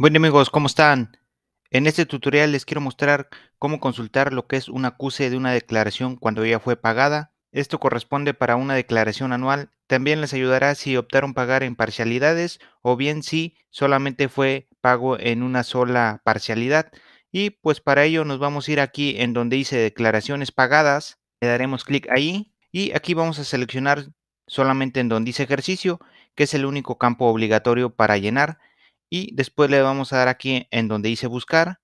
Bueno amigos, ¿cómo están? En este tutorial les quiero mostrar cómo consultar lo que es un acuse de una declaración cuando ya fue pagada. Esto corresponde para una declaración anual. También les ayudará si optaron pagar en parcialidades o bien si solamente fue pago en una sola parcialidad. Y pues para ello nos vamos a ir aquí en donde dice declaraciones pagadas. Le daremos clic ahí y aquí vamos a seleccionar solamente en donde dice ejercicio, que es el único campo obligatorio para llenar y después le vamos a dar aquí en donde dice buscar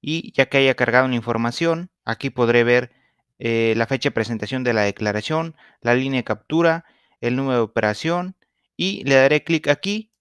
y ya que haya cargado una información, aquí podré ver eh, la fecha de presentación de la declaración, la línea de captura, el número de operación y le daré clic aquí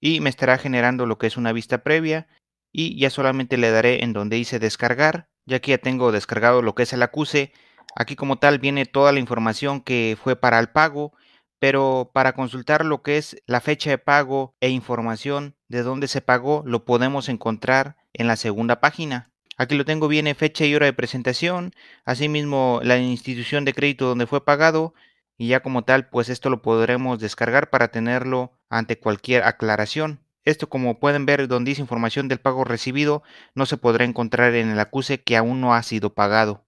y me estará generando lo que es una vista previa y ya solamente le daré en donde dice descargar, ya que ya tengo descargado lo que es el acuse. Aquí como tal viene toda la información que fue para el pago pero para consultar lo que es la fecha de pago e información de dónde se pagó, lo podemos encontrar en la segunda página. Aquí lo tengo, viene fecha y hora de presentación, asimismo la institución de crédito donde fue pagado y ya como tal, pues esto lo podremos descargar para tenerlo ante cualquier aclaración. Esto como pueden ver donde dice información del pago recibido no se podrá encontrar en el acuse que aún no ha sido pagado.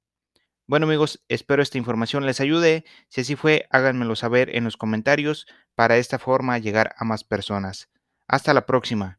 Bueno amigos, espero esta información les ayude. Si así fue, háganmelo saber en los comentarios para esta forma llegar a más personas. Hasta la próxima.